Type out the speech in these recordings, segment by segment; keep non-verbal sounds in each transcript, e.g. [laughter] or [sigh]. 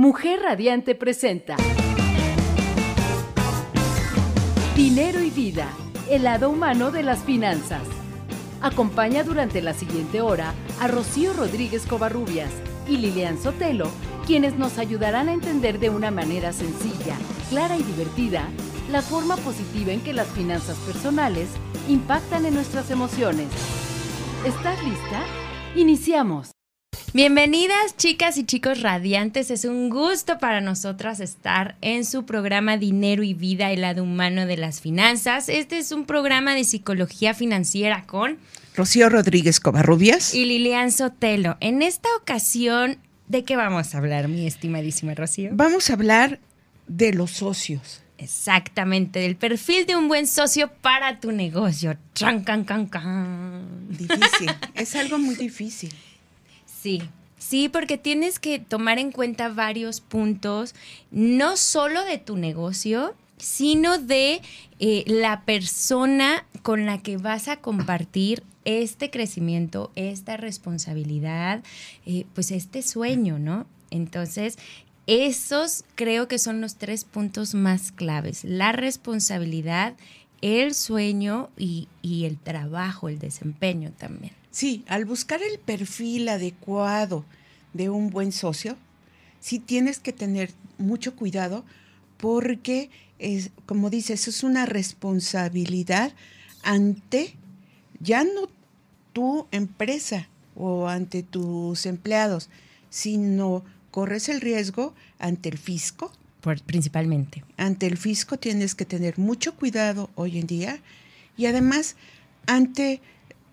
Mujer Radiante presenta Dinero y vida, el lado humano de las finanzas. Acompaña durante la siguiente hora a Rocío Rodríguez Covarrubias y Lilian Sotelo, quienes nos ayudarán a entender de una manera sencilla, clara y divertida la forma positiva en que las finanzas personales impactan en nuestras emociones. ¿Estás lista? Iniciamos. Bienvenidas chicas y chicos radiantes, es un gusto para nosotras estar en su programa Dinero y Vida, el lado humano de las finanzas. Este es un programa de psicología financiera con Rocío Rodríguez Covarrubias y Lilian Sotelo. En esta ocasión, ¿de qué vamos a hablar, mi estimadísima Rocío? Vamos a hablar de los socios. Exactamente, del perfil de un buen socio para tu negocio. Chan, can, can, Difícil, es algo muy difícil. Sí, sí, porque tienes que tomar en cuenta varios puntos, no solo de tu negocio, sino de eh, la persona con la que vas a compartir este crecimiento, esta responsabilidad, eh, pues este sueño, ¿no? Entonces, esos creo que son los tres puntos más claves, la responsabilidad, el sueño y el trabajo, el desempeño también. Sí, al buscar el perfil adecuado de un buen socio, sí tienes que tener mucho cuidado porque, es, como dices, es una responsabilidad ante ya no tu empresa o ante tus empleados, sino corres el riesgo ante el fisco. principalmente. Ante el fisco tienes que tener mucho cuidado hoy en día y además ante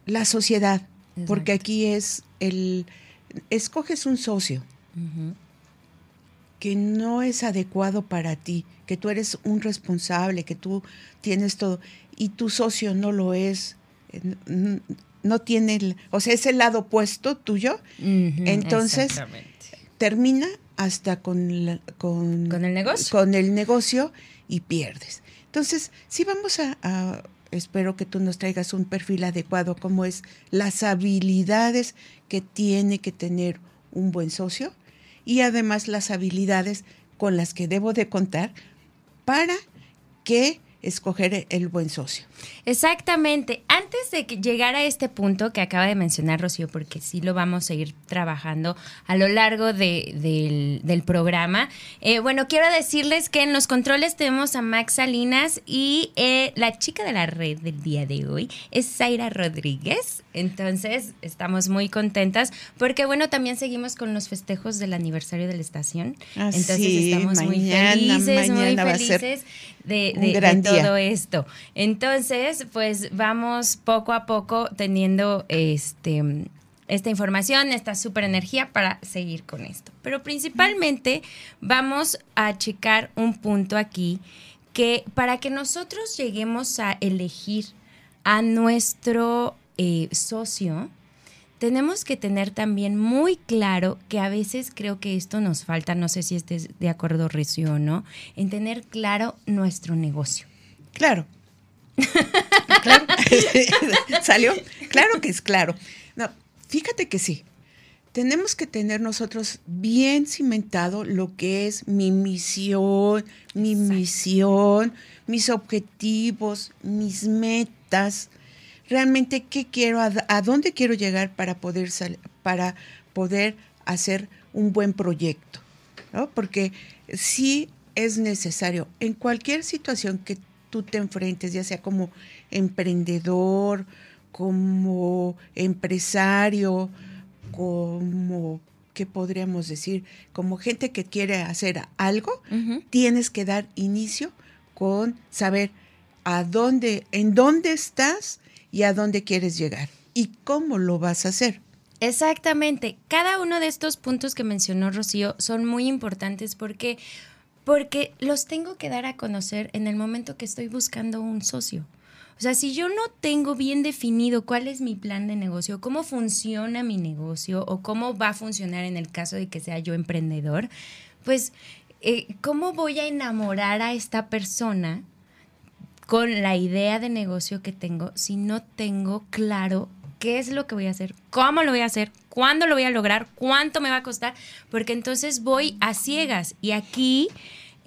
la sociedad, porque aquí es el, escoges un socio que no es adecuado para ti, que tú eres un responsable, que tú tienes todo, y tu socio no lo es, eh, no tiene, o sea, es el lado opuesto tuyo, entonces termina hasta con, con, el negocio. Con el negocio y pierdes. Entonces, sí vamos a espero que tú nos traigas un perfil adecuado, como es las habilidades que tiene que tener un buen socio y además las habilidades con las que debo de contar para que escoger el buen socio. Exactamente. Antes de que llegar a este punto que acaba de mencionar Rocío, porque sí lo vamos a ir trabajando a lo largo del, programa, eh, bueno, quiero decirles que en los controles tenemos a Max Salinas y eh, la chica de la red del día de hoy es Zaira Rodríguez. Entonces, estamos muy contentas porque, bueno, también seguimos con los festejos del aniversario de la estación. Ah, Entonces, estamos muy felices, muy felices de, de todo esto. Entonces, pues vamos poco a poco teniendo este esta información, esta super energía para seguir con esto. Pero principalmente vamos a checar un punto aquí que para que nosotros lleguemos a elegir a nuestro eh, socio, tenemos que tener también muy claro que a veces creo que esto nos falta, no sé si estés de acuerdo, Recio, o no, en tener claro nuestro negocio. Claro. [laughs] claro. [laughs] ¿Salió? Claro que es claro. No, fíjate que sí. Tenemos que tener nosotros bien cimentado lo que es mi misión, mi misión, mis objetivos, mis metas. Realmente qué quiero, a, dónde quiero llegar para poder para poder hacer un buen proyecto. ¿no? Porque sí es necesario en cualquier situación que tú te enfrentes, ya sea como emprendedor, como empresario, como, ¿qué podríamos decir? Como gente que quiere hacer algo, tienes que dar inicio con saber a dónde, en dónde estás y a dónde quieres llegar y cómo lo vas a hacer. Exactamente. Cada uno de estos puntos que mencionó Rocío son muy importantes porque porque los tengo que dar a conocer en el momento que estoy buscando un socio. O sea, si yo no tengo bien definido cuál es mi plan de negocio, cómo funciona mi negocio o cómo va a funcionar en el caso de que sea yo emprendedor, pues, eh, ¿cómo voy a enamorar a esta persona con la idea de negocio que tengo si no tengo claro qué es lo que voy a hacer, cómo lo voy a hacer, cuándo lo voy a lograr, cuánto me va a costar, porque entonces voy a ciegas. Y aquí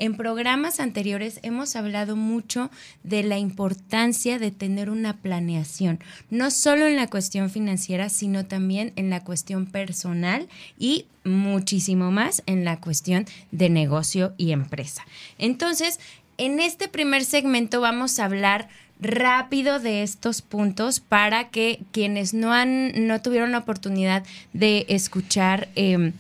en programas anteriores hemos hablado mucho de la importancia de tener una planeación, no solo en la cuestión financiera, sino también en la cuestión personal y muchísimo más en la cuestión de negocio y empresa. Entonces, en este primer segmento vamos a hablar rápido de estos puntos para que quienes no han no tuvieron la oportunidad de escuchar em,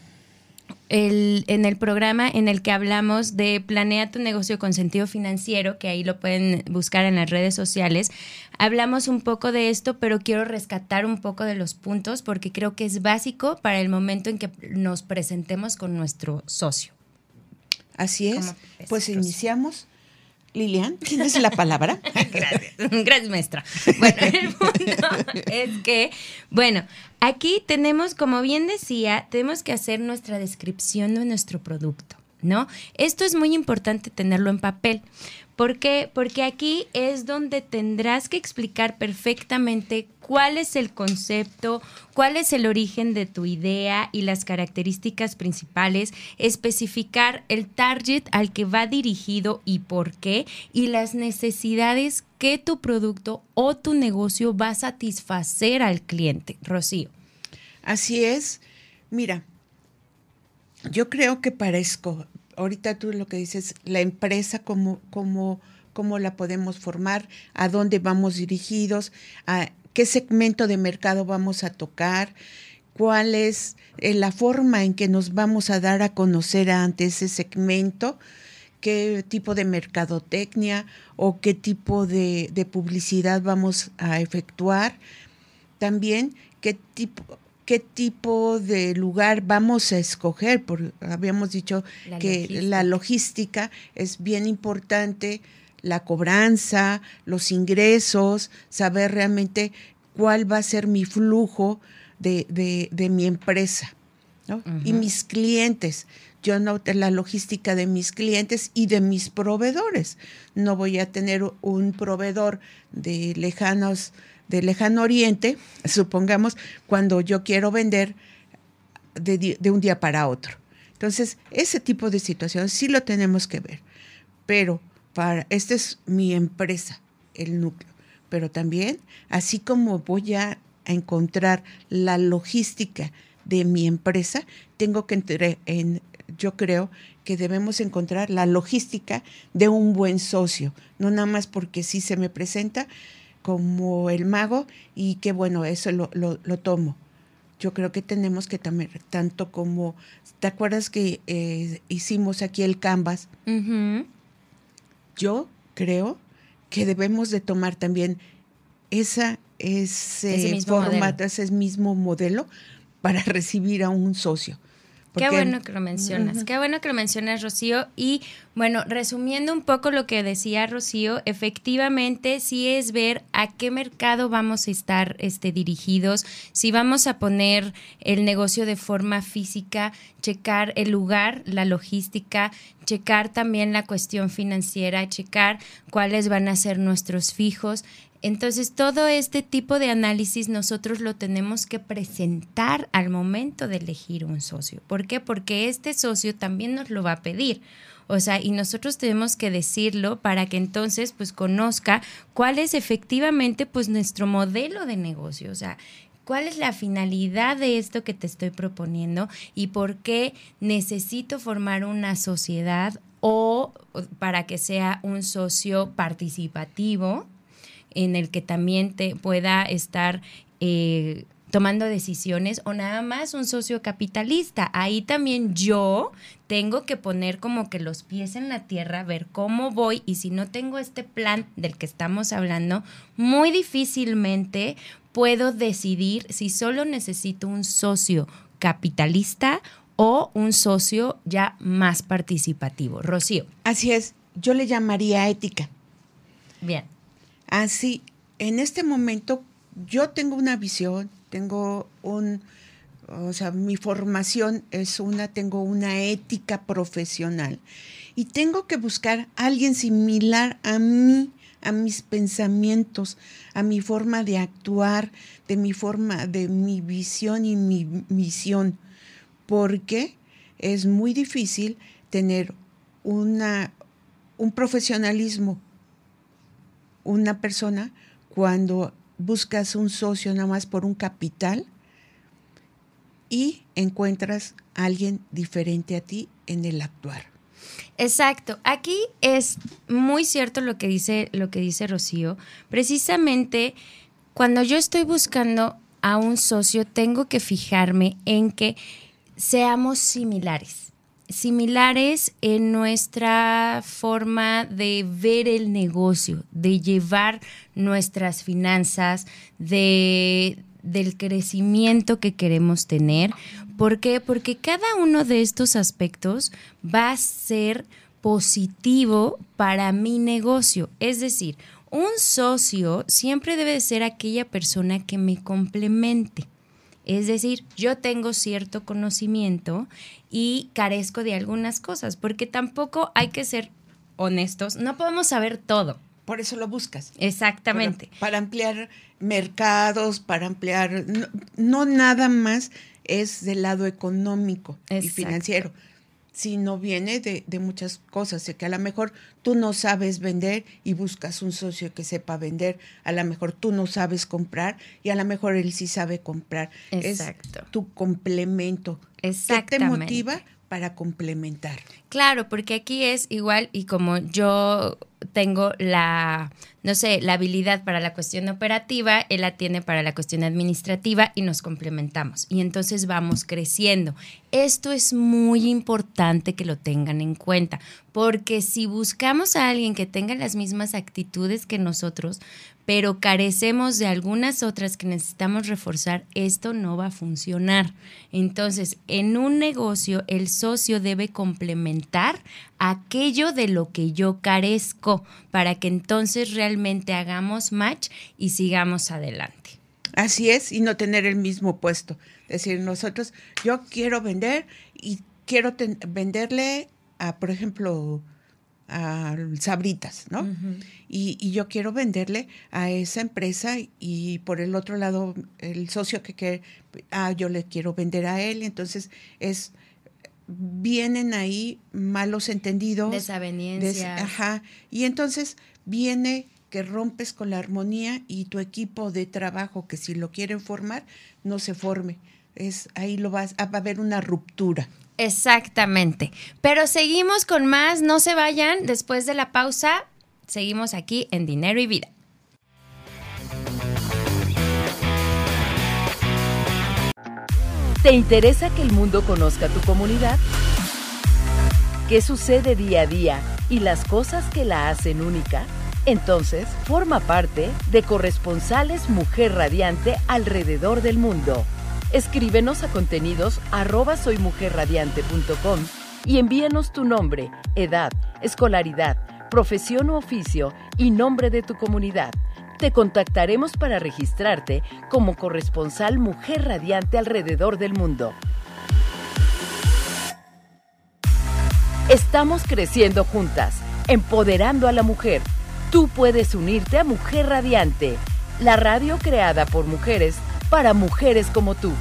en el programa en el que hablamos de Planea tu negocio con sentido financiero, que ahí lo pueden buscar en las redes sociales. Hablamos un poco de esto, pero quiero rescatar un poco de los puntos porque creo que es básico para el momento en que nos presentemos con nuestro socio. Así es. Pues iniciamos. Lilian, ¿tienes la palabra? [laughs] Gracias, gracias maestra. Bueno, el punto es que, bueno, aquí tenemos, como bien decía, tenemos que hacer nuestra descripción de nuestro producto, ¿no? Esto es muy importante tenerlo en papel, ¿Por qué? Porque aquí es donde tendrás que explicar perfectamente cuál es el concepto, cuál es el origen de tu idea y las características principales, especificar el target al que va dirigido y por qué, y las necesidades que tu producto o tu negocio va a satisfacer al cliente. Rocío. Así es. Mira, yo creo que parezco, ahorita tú lo que dices, la empresa, cómo, cómo, cómo la podemos formar, a dónde vamos dirigidos, a qué segmento de mercado vamos a tocar, cuál es eh, la forma en que nos vamos a dar a conocer ante ese segmento, qué tipo de mercadotecnia o qué tipo de, de publicidad vamos a efectuar. También qué tipo, qué tipo de lugar vamos a escoger, porque habíamos dicho que la logística es bien importante, la cobranza, los ingresos, saber realmente cuál va a ser mi flujo de, mi empresa. Y mis clientes. Yo noto la logística de mis clientes y de mis proveedores. No voy a tener un proveedor de lejanos de lejano oriente, supongamos, cuando yo quiero vender de, un día para otro. Entonces, ese tipo de situaciones sí lo tenemos que ver. Pero para, esta es mi empresa, el núcleo. Pero también, así como voy a, encontrar la logística de mi empresa, tengo que entrar en, yo creo que debemos encontrar la logística de un buen socio, no nada más porque sí se me presenta, como el mago y que bueno, eso lo, lo, tomo. Yo creo que tenemos que también, tanto como, ¿te acuerdas que eh, hicimos aquí el canvas? Yo creo que debemos de tomar también esa, ese, formato, ese mismo modelo para [laughs] recibir a un socio. Qué bueno que lo mencionas, qué bueno que lo mencionas, Rocío. Y bueno, resumiendo un poco lo que decía Rocío, efectivamente sí es ver a qué mercado vamos a estar este, dirigidos, si vamos a poner el negocio de forma física, checar el lugar, la logística, checar también la cuestión financiera, checar cuáles van a ser nuestros fijos, entonces, todo este tipo de análisis nosotros lo tenemos que presentar al momento de elegir un socio. ¿Por qué? Porque este socio también nos lo va a pedir. O sea, y nosotros tenemos que decirlo para que entonces pues conozca cuál es efectivamente pues nuestro modelo de negocio. O sea, cuál es la finalidad de esto que te estoy proponiendo y por qué necesito formar una sociedad o para que sea un socio participativo en el que también te pueda estar eh, tomando decisiones o nada más un socio capitalista. Ahí también yo tengo que poner como que los pies en la tierra, ver cómo voy y si no tengo este plan del que estamos hablando, muy difícilmente puedo decidir si solo necesito un socio capitalista o un socio ya más participativo. Rocío. Así es, yo le llamaría ética. Bien. Así, en este momento yo tengo una visión, tengo un, o sea, mi formación es una, tengo una ética profesional y tengo que buscar a alguien similar a mí, a mis pensamientos, a mi forma de actuar, de mi forma, de mi visión y mi misión, porque es muy difícil tener una, un profesionalismo, una persona cuando buscas un socio nada más por un capital y encuentras a alguien diferente a ti en el actuar. Exacto. Aquí es muy cierto lo que dice, lo que dice Rocío. Precisamente cuando yo estoy buscando a un socio, tengo que fijarme en que seamos similares similares en nuestra forma de ver el negocio, de llevar nuestras finanzas, de, del crecimiento que queremos tener. ¿Por qué? Porque cada uno de estos aspectos va a ser positivo para mi negocio. Es decir, un socio siempre debe ser aquella persona que me complemente. Es decir, yo tengo cierto conocimiento y carezco de algunas cosas, porque tampoco hay que ser honestos, no podemos saber todo. Por eso lo buscas. Exactamente. Para, ampliar mercados, para ampliar, no, nada más es del lado económico y financiero sino viene de, de, muchas cosas, de que a lo mejor tú no sabes vender y buscas un socio que sepa vender, a lo mejor tú no sabes comprar y a lo mejor él sí sabe comprar. Exacto. Es tu complemento. Exactamente. ¿Qué te motiva para complementar? Claro, porque aquí es igual y como yo tengo la, no sé, la habilidad para la cuestión operativa, él la tiene para la cuestión administrativa y nos complementamos. Y entonces vamos creciendo. Esto es muy importante que lo tengan en cuenta, porque si buscamos a alguien que tenga las mismas actitudes que nosotros, pero carecemos de algunas otras que necesitamos reforzar, esto no va a funcionar. Entonces, en un negocio, el socio debe complementar aquello de lo que yo carezco para que entonces realmente hagamos match y sigamos adelante. Así es, y no tener el mismo puesto. Es decir, nosotros, yo quiero vender y quiero venderle a, por ejemplo, a Sabritas, ¿no? y, yo quiero venderle a esa empresa y por el otro lado el socio que quiere, ah, yo le quiero vender a él, entonces es vienen ahí malos entendidos. Desavenencias. ajá, y entonces viene que rompes con la armonía y tu equipo de trabajo que si lo quieren formar no se forme. Es ahí lo vas va a haber una ruptura. Exactamente. Pero seguimos con más, no se vayan. Después de la pausa, seguimos aquí en Dinero y Vida. ¿Te interesa que el mundo conozca tu comunidad? ¿Qué sucede día a día y las cosas que la hacen única? Entonces, forma parte de corresponsales Mujer Radiante alrededor del mundo Escríbenos a contenidos arroba soymujerradiante.com y envíanos tu nombre, edad, escolaridad, profesión u oficio y nombre de tu comunidad. Te contactaremos para registrarte como corresponsal Mujer Radiante alrededor del mundo. Estamos creciendo juntas, empoderando a la mujer. Tú puedes unirte a Mujer Radiante, la radio creada por mujeres para mujeres como tú.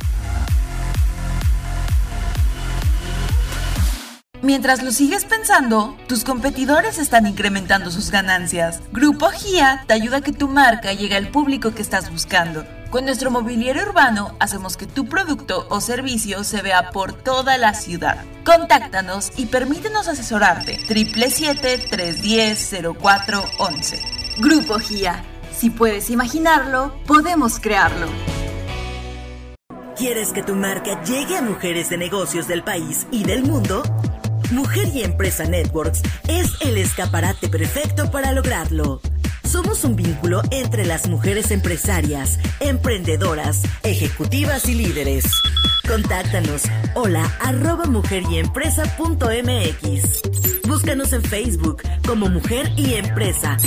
Mientras lo sigues pensando, tus competidores están incrementando sus ganancias. Grupo GIA te ayuda a que tu marca llegue al público que estás buscando. Con nuestro mobiliario urbano hacemos que tu producto o servicio se vea por toda la ciudad. Contáctanos y permítenos asesorarte. 777-310-0411. Grupo GIA. Si puedes imaginarlo, podemos crearlo. ¿Quieres que tu marca llegue a mujeres de negocios del país y del mundo? Mujer y Empresa Networks es el escaparate perfecto para lograrlo. Somos un vínculo entre las mujeres empresarias, emprendedoras, ejecutivas y líderes. Contáctanos hola arroba mujeryempresa.mx. Búscanos en Facebook como Mujer y Empresa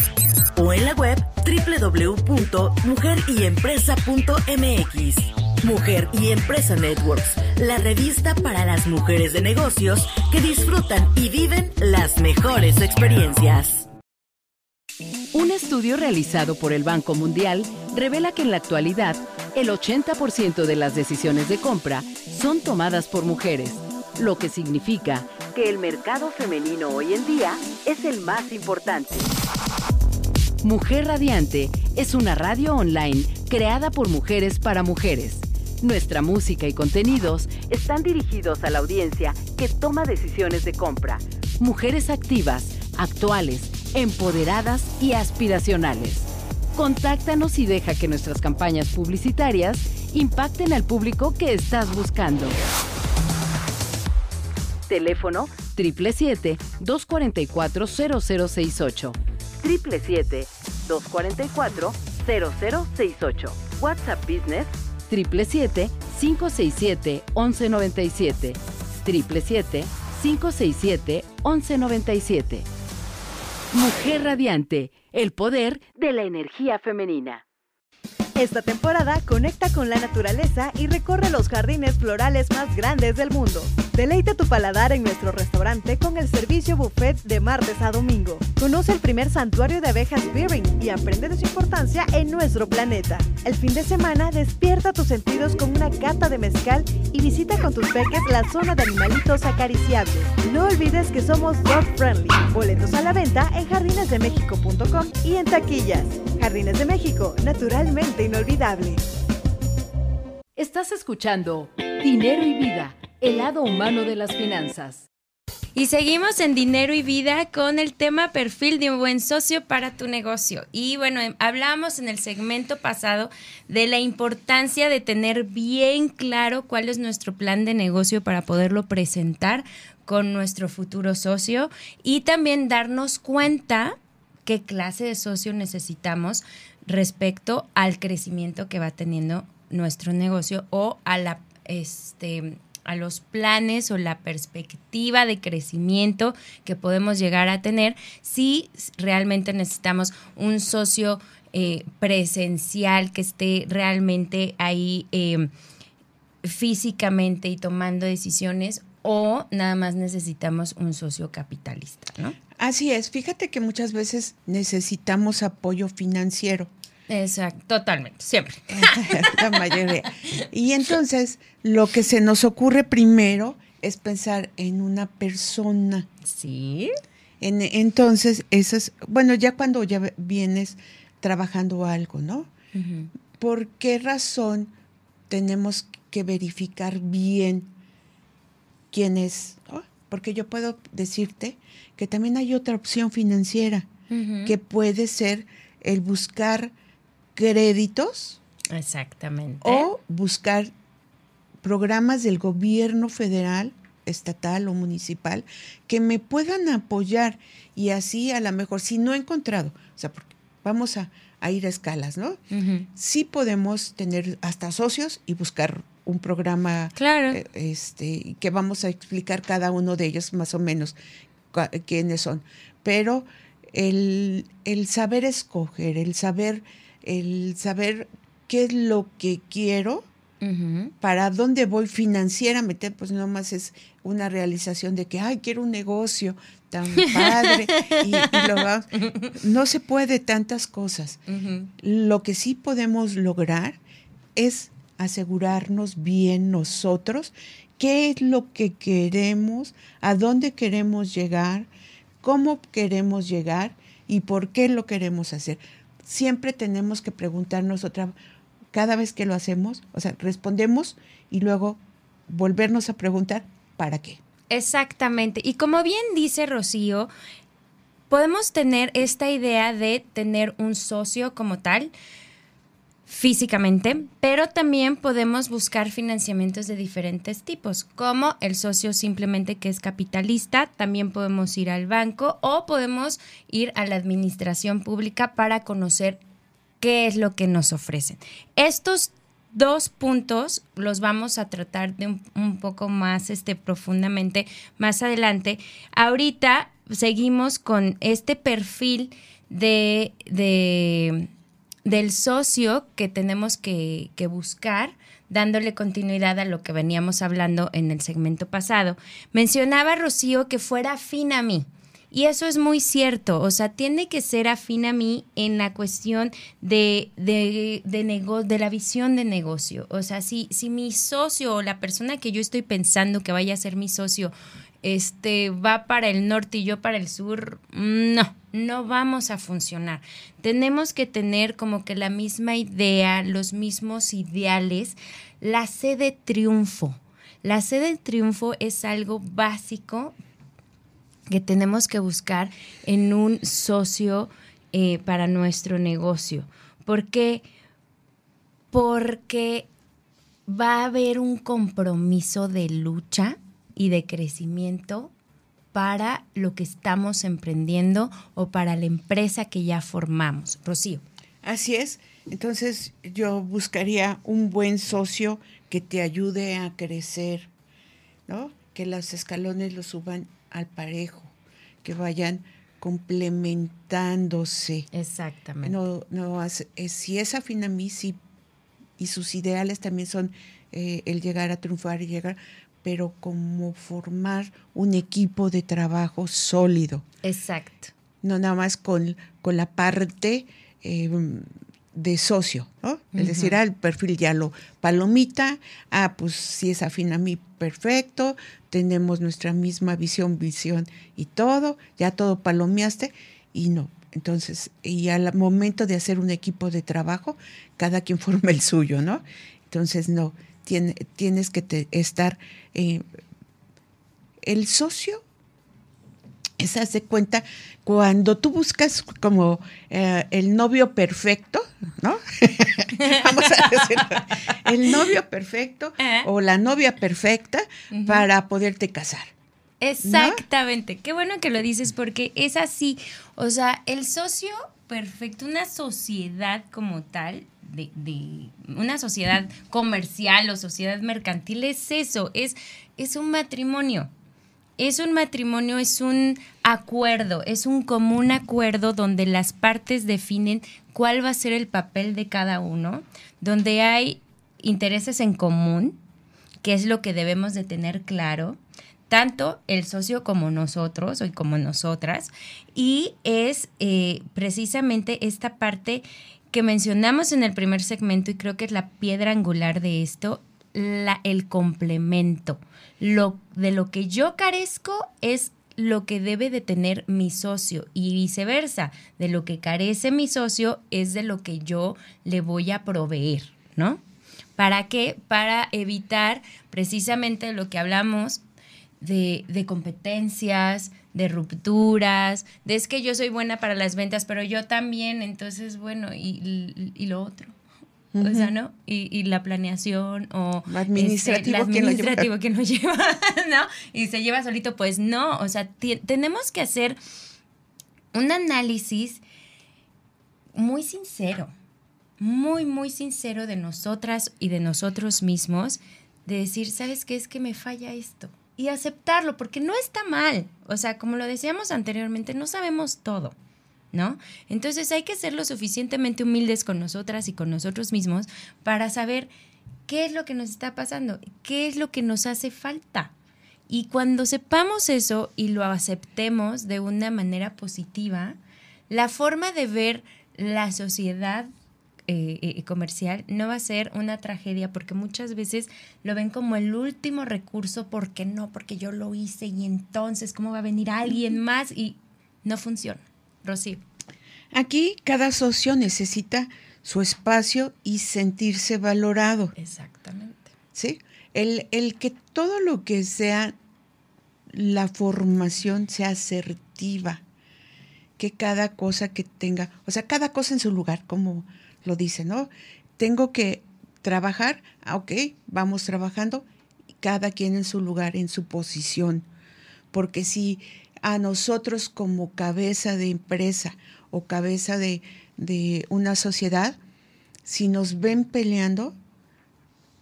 o en la web www.mujeryempresa.mx. Mujer y Empresa Networks, la revista para las mujeres de negocios que disfrutan y viven las mejores experiencias estudio realizado por el Banco Mundial revela que en la actualidad el 80% de las decisiones de compra son tomadas por mujeres, lo que significa que el mercado femenino hoy en día es el más importante. Mujer Radiante es una radio online creada por mujeres para mujeres. Nuestra música y contenidos están dirigidos a la audiencia que toma decisiones de compra. Mujeres activas, actuales, empoderadas y aspiracionales. Contáctanos y deja que nuestras campañas publicitarias impacten al público que estás buscando. Teléfono 777-244-0068. 777-244-0068. WhatsApp Business 777-567-1197. 777-567-1197. Mujer Radiante, el poder de la energía femenina. Esta temporada conecta con la naturaleza y recorre los jardines florales más grandes del mundo. Deleita tu paladar en nuestro restaurante con el servicio buffet de martes a domingo. Conoce el primer santuario de abejas Beering y aprende de su importancia en nuestro planeta. El fin de semana despierta tus sentidos con una cata de mezcal y visita con tus peques la zona de animalitos acariciables. No olvides que somos dog friendly. Boletos a la venta en jardinesdemexico.com y en taquillas. Jardines de México, naturalmente inolvidable. Estás escuchando Dinero y Vida, el lado humano de las finanzas. Y seguimos en Dinero y Vida con el tema perfil de un buen socio para tu negocio. Y bueno, em, hablamos en el segmento pasado de la importancia de tener bien claro cuál es nuestro plan de negocio para poderlo presentar con nuestro futuro socio y también darnos cuenta qué clase de socio necesitamos respecto al crecimiento que va teniendo nuestro negocio o a la este a los planes o la perspectiva de crecimiento que podemos llegar a tener si realmente necesitamos un socio eh, presencial que esté realmente ahí eh, físicamente y tomando decisiones o nada más necesitamos un socio capitalista, ¿no? Así es, fíjate que muchas veces necesitamos apoyo financiero. Exacto, totalmente, siempre. [laughs] La mayoría. Y entonces, lo que se nos ocurre primero es pensar en una persona. Sí. entonces, eso es, bueno, ya cuando ya vienes trabajando algo, ¿no? ¿Por qué razón tenemos que verificar bien quién es? Porque yo puedo decirte que también hay otra opción financiera, que puede ser el buscar créditos. Exactamente. O buscar programas del gobierno federal, estatal o municipal que me puedan apoyar y así a lo mejor, si no he encontrado, o sea, porque vamos a, ir a escalas, ¿no? Sí podemos tener hasta socios y buscar un programa claro. Eh, este, que vamos a explicar cada uno de ellos más o menos quiénes son. Pero el, saber escoger, el saber, el saber qué es lo que quiero, para dónde voy financieramente, pues no más es una realización de que, ay, quiero un negocio tan [laughs] padre y, lo vamos. No se puede tantas cosas. Lo que sí podemos lograr es asegurarnos bien nosotros qué es lo que queremos, a dónde queremos llegar, cómo queremos llegar y por qué lo queremos hacer. Siempre tenemos que preguntarnos otra, cada vez que lo hacemos, o sea, respondemos y luego volvernos a preguntar, ¿para qué? Exactamente. Y como bien dice Rocío, podemos tener esta idea de tener un socio como tal, físicamente, pero también podemos buscar financiamientos de diferentes tipos, como el socio simplemente que es capitalista, también podemos ir al banco o podemos ir a la administración pública para conocer qué es lo que nos ofrecen. Estos dos puntos los vamos a tratar de un, poco más este, profundamente más adelante. Ahorita seguimos con este perfil de del socio que tenemos que, buscar, dándole continuidad a lo que veníamos hablando en el segmento pasado. Mencionaba Rocío que fuera afín a mí. Y eso es muy cierto, o sea, tiene que ser afín a mí en la cuestión de, de, de, de la visión de negocio. O sea, si, si mi socio o la persona que yo estoy pensando que vaya a ser mi socio este va para el norte y yo para el sur, no, no vamos a funcionar. Tenemos que tener como que la misma idea, los mismos ideales, la sede de triunfo. La sede de triunfo es algo básico que tenemos que buscar en un socio eh, para nuestro negocio. ¿Por qué? Porque va a haber un compromiso de lucha y de crecimiento para lo que estamos emprendiendo o para la empresa que ya formamos. Rocío. Así es. Entonces yo buscaría un buen socio que te ayude a crecer, ¿no? Que los escalones los suban al parejo, que vayan complementándose. Exactamente. No, no, si es afín a mí, y sus ideales también son eh, el llegar a triunfar y llegar, pero como formar un equipo de trabajo sólido. Exacto. No nada más con, con la parte em, de socio, ¿no? Es decir, ah, el perfil ya lo palomita, ah, pues si es afín a mí, perfecto, tenemos nuestra misma visión, visión y todo, ya todo palomeaste y no. Entonces, y al momento de hacer un equipo de trabajo, cada quien [laughs] forma el suyo, ¿no? Entonces, no, tienes que estar... Eh, el socio se hace cuenta cuando tú buscas como eh, el novio perfecto, ¿no? [laughs] Vamos a decirlo, el novio perfecto o la novia perfecta para poderte casar. Exactamente, qué bueno que lo dices porque es así, o sea, el socio perfecto, una sociedad como tal, de, de, una sociedad comercial o sociedad mercantil es eso, es, es un matrimonio. Es un matrimonio, es un acuerdo, es un común acuerdo donde las partes definen cuál va a ser el papel de cada uno, donde hay intereses en común, que es lo que debemos de tener claro, tanto el socio como nosotros o como nosotras, y es eh, precisamente esta parte que mencionamos en el primer segmento y creo que es la piedra angular de esto, la, el complemento. Lo, de lo que yo carezco es lo que debe de tener mi socio y viceversa. De lo que carece mi socio es de lo que yo le voy a proveer, ¿no? ¿Para qué? Para evitar precisamente lo que hablamos de, de, competencias, de rupturas, de es que yo soy buena para las ventas, pero yo también, entonces, bueno, y, y, lo otro. O sea, ¿no? Y, y, la planeación o administrativo, este, administrativo que nos [laughs] lleva, ¿no? Y se lleva solito, pues no, o sea, tenemos que hacer un análisis muy sincero, muy, muy sincero de nosotras y de nosotros mismos, de decir, ¿sabes qué es que me falla esto? Y aceptarlo, porque no está mal. O sea, como lo decíamos anteriormente, no sabemos todo, ¿no? Entonces hay que ser lo suficientemente humildes con nosotras y con nosotros mismos para saber qué es lo que nos está pasando, qué es lo que nos hace falta. Y cuando sepamos eso y lo aceptemos de una manera positiva, la forma de ver la sociedad eh, eh, comercial no va a ser una tragedia porque muchas veces lo ven como el último recurso porque no, porque yo lo hice y entonces cómo va a venir alguien más y no funciona. Rocío. Aquí cada socio necesita su espacio y sentirse valorado. Exactamente. ¿Sí? El, el que todo lo que sea la formación sea asertiva, que cada cosa que tenga, o sea, cada cosa en su lugar, como lo dice, ¿no? Tengo que trabajar, ah, ok, vamos trabajando, cada quien en su lugar, en su posición, porque si a nosotros como cabeza de empresa o cabeza de, una sociedad, si nos ven peleando,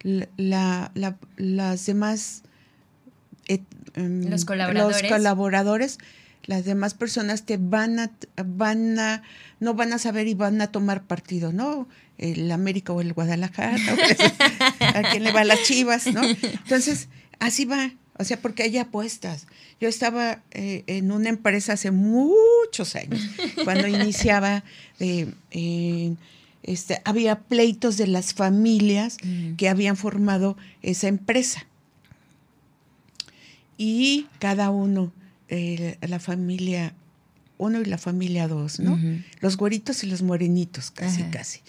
la, las demás em, los, colaboradores. los colaboradores las demás personas te van a, van a, no van a saber y van a tomar partido, ¿no? El América o el Guadalajara, [laughs] a quién le va las chivas, ¿no? Entonces, así va. O sea, porque hay apuestas. Yo estaba eh, en una empresa hace muchos años, cuando [laughs] iniciaba, eh, este, había pleitos de las familias mm. que habían formado esa empresa. Y cada uno, eh, la familia uno y la familia dos, ¿no? Los güeritos y los morenitos, casi, casi.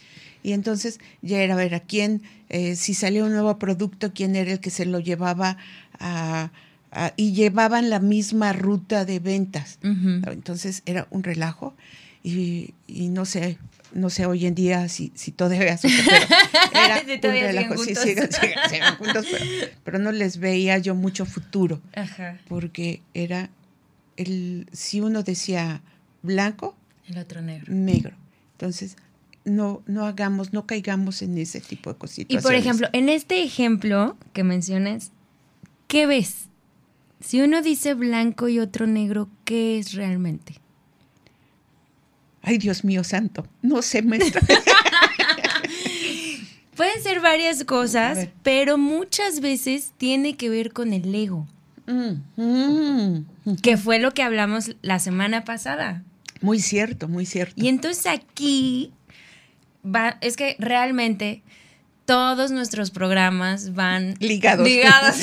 Y entonces ya era ver a quién, eh, si salía un nuevo producto, quién era el que se lo llevaba a, y llevaban la misma ruta de ventas. Entonces era un relajo y, no sé, no sé hoy en día si, si todavía pero [laughs] era un relajo. Sí, juntos, pero, no les veía yo mucho futuro. Porque era el, si uno decía blanco, el otro negro. Negro. Entonces, no, no hagamos, no caigamos en ese tipo de cositas. Y por ejemplo, en este ejemplo que mencionas, ¿qué ves? Si uno dice blanco y otro negro, ¿qué es realmente? Ay, Dios mío santo, no sé, [laughs] [laughs] Pueden ser varias cosas, pero muchas veces tiene que ver con el ego. Mm, mm, que fue lo que hablamos la semana pasada. Muy cierto, muy cierto. Y entonces aquí va, es que realmente todos nuestros programas van ligados. ligados.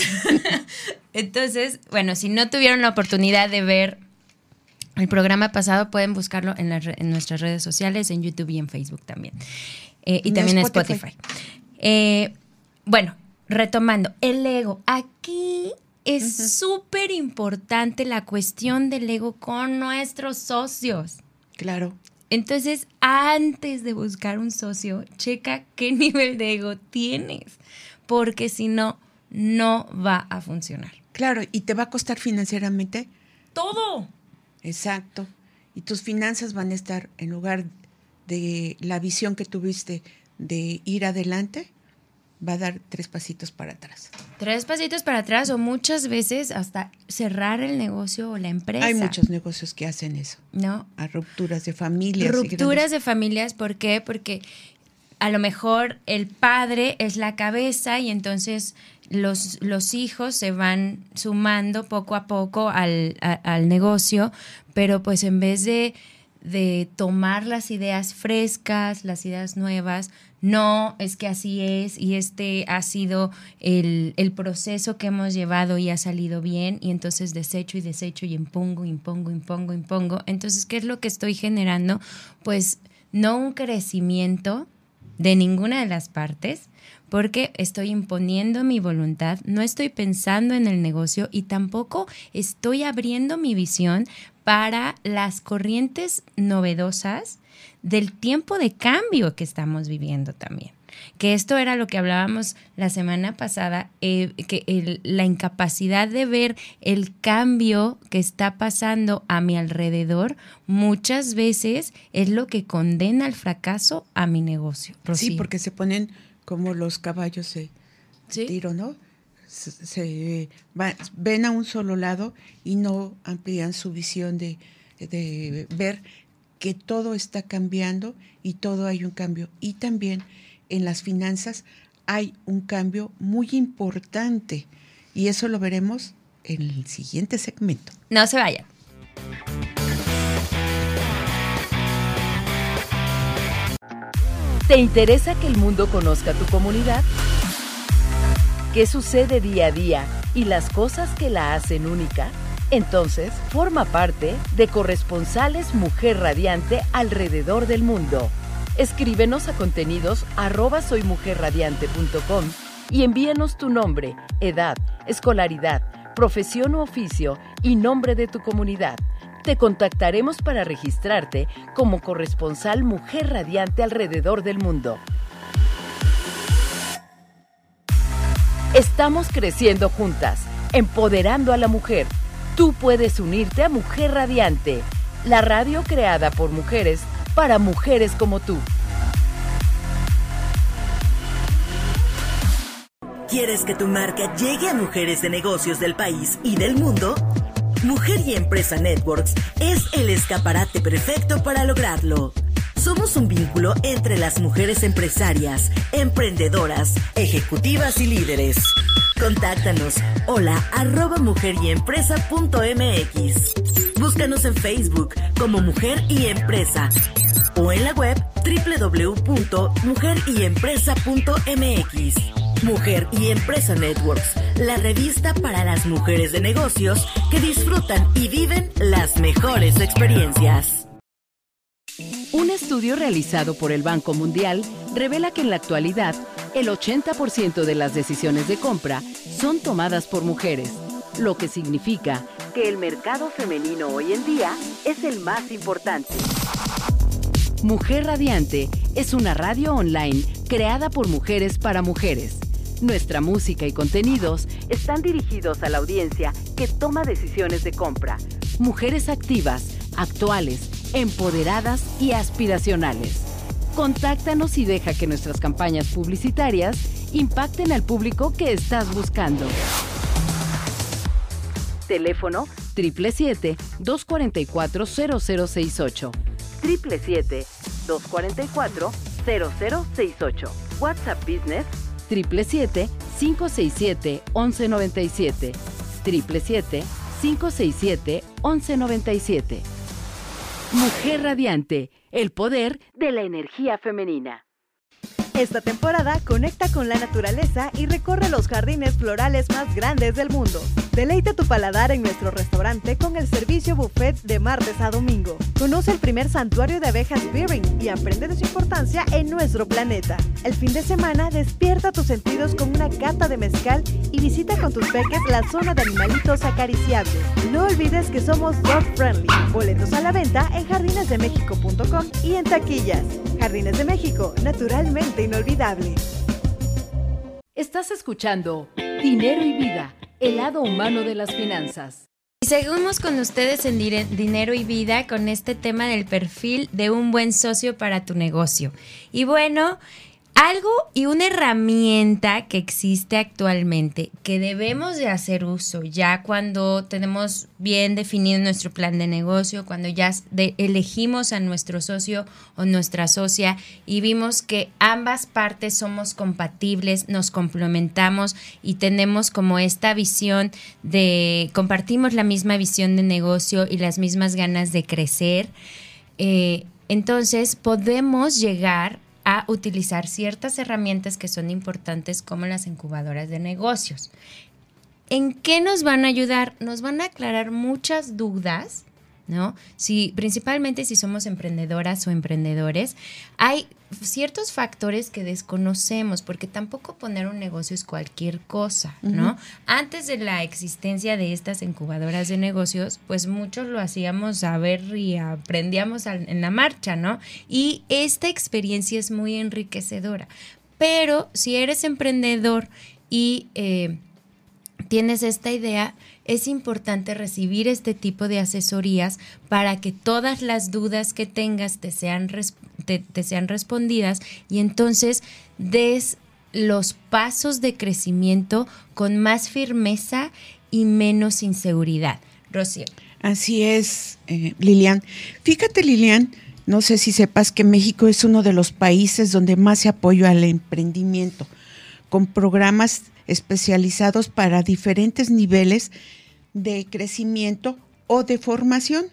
[laughs] entonces, bueno, si no tuvieron la oportunidad de ver el programa pasado, pueden buscarlo en, en nuestras redes sociales, en YouTube y en Facebook también. Eh, y también en Spotify. Eh, bueno, retomando, el ego. Aquí es súper importante la cuestión del ego con nuestros socios. Claro. Entonces, antes de buscar un socio, checa qué [laughs] nivel de ego tienes, porque si no, no va a funcionar. Claro, y te va a costar financieramente. Todo. Exacto. Y tus finanzas van a estar en lugar de la visión que tuviste de ir adelante, va a dar tres pasitos para atrás. Tres pasitos para atrás o muchas veces hasta cerrar el negocio o la empresa. Hay muchos negocios que hacen eso. ¿No? A rupturas de familias. Rupturas de familias, ¿por qué? Porque a lo mejor el padre es la cabeza y entonces los, los hijos se van sumando poco a poco al, al negocio, pero pues en vez de, de tomar las ideas frescas, las ideas nuevas, no, es que así es y este ha sido el, proceso que hemos llevado y ha salido bien y entonces desecho y desecho y impongo, impongo, impongo, impongo. Entonces, ¿qué es lo que estoy generando? Pues no un crecimiento de ninguna de las partes, porque estoy imponiendo mi voluntad, no estoy pensando en el negocio y tampoco estoy abriendo mi visión para las corrientes novedosas del tiempo de cambio que estamos viviendo también. Que esto era lo que hablábamos la semana pasada, eh, que la incapacidad de ver el cambio que está pasando a mi alrededor muchas veces es lo que condena al fracaso a mi negocio. Sí, porque se ponen como los caballos de tiro, ¿no? Se, ven a un solo lado y no amplían su visión de, de ver que todo está cambiando y todo hay un cambio. Y también en las finanzas hay un cambio muy importante y eso lo veremos en el siguiente segmento. No se vaya. ¿Te interesa que el mundo conozca tu comunidad? ¿Qué sucede día a día y las cosas que la hacen única? Entonces, forma parte de corresponsales Mujer Radiante alrededor del mundo. Escríbenos a contenidos arroba soymujerradiante.com y envíanos tu nombre, edad, escolaridad, profesión u oficio y nombre de tu comunidad. Te contactaremos para registrarte como corresponsal Mujer Radiante alrededor del mundo. Estamos creciendo juntas, empoderando a la mujer Tú puedes unirte a Mujer Radiante, la radio creada por mujeres para mujeres como tú. ¿Quieres que tu marca llegue a mujeres de negocios del país y del mundo? Mujer y Empresa Networks es el escaparate perfecto para lograrlo. Somos un vínculo entre las mujeres empresarias, emprendedoras, ejecutivas y líderes. Contáctanos. Hola arroba mujer Búscanos en Facebook como Mujer y Empresa o en la web www.mujeryempresa.mx. Mujer y Empresa Networks, la revista para las mujeres de negocios que disfrutan y viven las mejores experiencias. Estudio realizado por el Banco Mundial revela que en la actualidad el 80% de las decisiones de compra son tomadas por mujeres, lo que significa que el mercado femenino hoy en día es el más importante. Mujer Radiante es una radio online creada por mujeres para mujeres. Nuestra música y contenidos están dirigidos a la audiencia que toma decisiones de compra. Mujeres activas, actuales, empoderadas y aspiracionales. Contáctanos y deja que nuestras campañas publicitarias impacten al público que estás buscando. Teléfono 777-244-0068. 777-244-0068. WhatsApp Business 777-567-1197. 777-567-1197. Mujer Radiante, el poder de la energía femenina. Esta temporada conecta con la naturaleza y recorre los jardines florales más grandes del mundo. Deleita tu paladar en nuestro restaurante con el servicio buffet de martes a domingo. Conoce el primer santuario de abejas Beering y aprende de su importancia en nuestro planeta. El fin de semana despierta tus sentidos con una cata de mezcal y visita con tus peques la zona de animalitos acariciables. No olvides que somos dog friendly. Boletos a la venta en jardinesdemexico.com y en taquillas. Jardines de México, naturalmente inolvidable. Estás escuchando Dinero y Vida, el lado humano de las finanzas. Y seguimos con ustedes en Dinero y Vida con este tema del perfil de un buen socio para tu negocio. Y bueno, algo y una herramienta que existe actualmente que debemos de hacer uso ya cuando tenemos bien definido nuestro plan de negocio, cuando ya elegimos a nuestro socio o nuestra socia y vimos que ambas partes somos compatibles, nos complementamos y tenemos como esta visión de compartimos la misma visión de negocio y las mismas ganas de crecer. Eh, entonces podemos llegar a utilizar ciertas herramientas que son importantes como las incubadoras de negocios. ¿En qué nos van a ayudar? Nos van a aclarar muchas dudas ¿no? Si, principalmente si somos emprendedoras o emprendedores, hay ciertos factores que desconocemos, porque tampoco poner un negocio es cualquier cosa, ¿no? Antes de la existencia de estas incubadoras de negocios, pues muchos lo hacíamos a ver y aprendíamos en la marcha, ¿no? Y esta experiencia es muy enriquecedora. Pero si eres emprendedor y eh, tienes esta idea, es importante recibir este tipo de asesorías para que todas las dudas que tengas te sean, te, sean respondidas y entonces des los pasos de crecimiento con más firmeza y menos inseguridad. Rocío. Así es, eh, Lilian. Fíjate, Lilian, no sé si sepas que México es uno de los países donde más se apoya al emprendimiento, con programas especializados para diferentes niveles de crecimiento o de formación.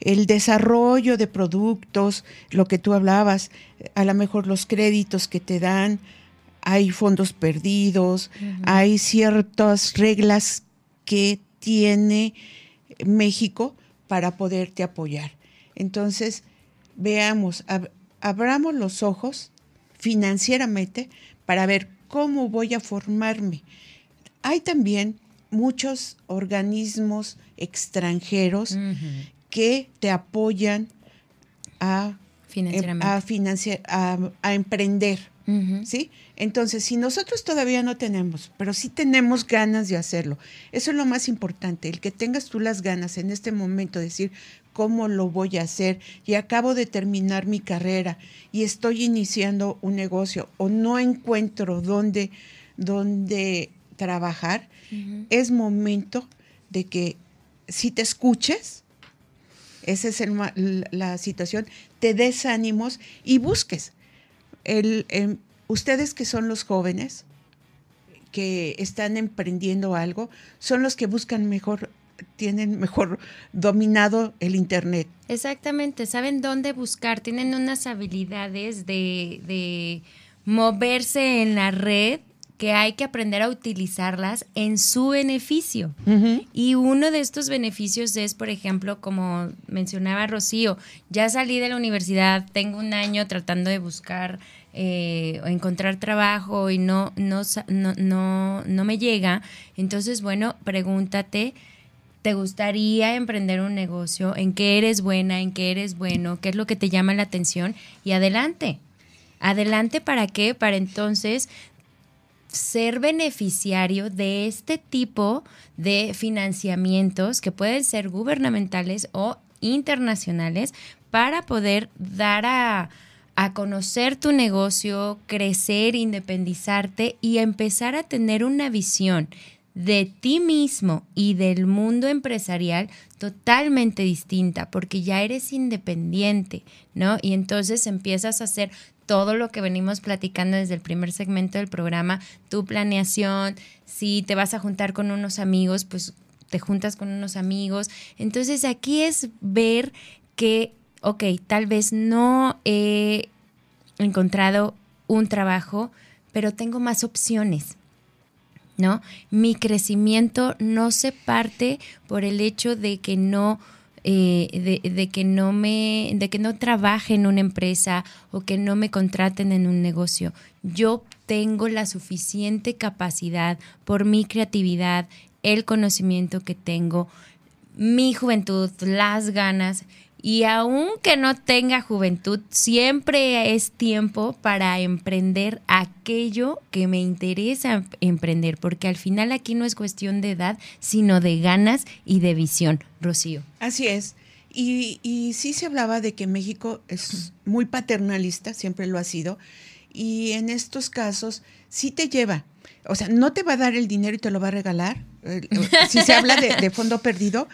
El desarrollo de productos, lo que tú hablabas, a lo mejor los créditos que te dan, hay fondos perdidos, hay ciertas reglas que tiene México para poderte apoyar. Entonces, veamos, abramos los ojos financieramente para ver cómo voy a formarme. Hay también muchos organismos extranjeros que te apoyan a, a, a, emprender. ¿Sí? Entonces, si nosotros todavía no tenemos, pero sí tenemos ganas de hacerlo, eso es lo más importante, el que tengas tú las ganas en este momento de decir cómo lo voy a hacer y acabo de terminar mi carrera y estoy iniciando un negocio o no encuentro dónde, dónde trabajar, es momento de que si te escuches, esa es la situación, te des ánimos y busques. El, em, ustedes que son los jóvenes, que están emprendiendo algo, son los que buscan mejor tienen mejor dominado el Internet. Exactamente, saben dónde buscar, tienen unas habilidades de, de moverse en la red que hay que aprender a utilizarlas en su beneficio. Y uno de estos beneficios es, por ejemplo, como mencionaba Rocío, ya salí de la universidad, tengo un año tratando de buscar eh, o encontrar trabajo y no, no, no, no, no me llega. Entonces, bueno, pregúntate. ¿Te gustaría emprender un negocio? ¿En qué eres buena? ¿En qué eres bueno? ¿Qué es lo que te llama la atención? Y adelante. Adelante para qué? Para entonces ser beneficiario de este tipo de financiamientos que pueden ser gubernamentales o internacionales para poder dar a, conocer tu negocio, crecer, independizarte y empezar a tener una visión de ti mismo y del mundo empresarial totalmente distinta, porque ya eres independiente, ¿no? Y entonces empiezas a hacer todo lo que venimos platicando desde el primer segmento del programa, tu planeación, si te vas a juntar con unos amigos, pues te juntas con unos amigos. Entonces aquí es ver que, ok, tal vez no he encontrado un trabajo, pero tengo más opciones. ¿No? Mi crecimiento no se parte por el hecho de que no eh, de, que no me, de que no trabaje en una empresa o que no me contraten en un negocio. Yo tengo la suficiente capacidad por mi creatividad, el conocimiento que tengo, mi juventud, las ganas y aunque no tenga juventud, siempre es tiempo para emprender aquello que me interesa emprender, porque al final aquí no es cuestión de edad, sino de ganas y de visión. Rocío. Así es. Y, y sí se hablaba de que México es muy paternalista, siempre lo ha sido, y en estos casos sí te lleva. O sea, no te va a dar el dinero y te lo va a regalar. Si se habla de, de fondo perdido,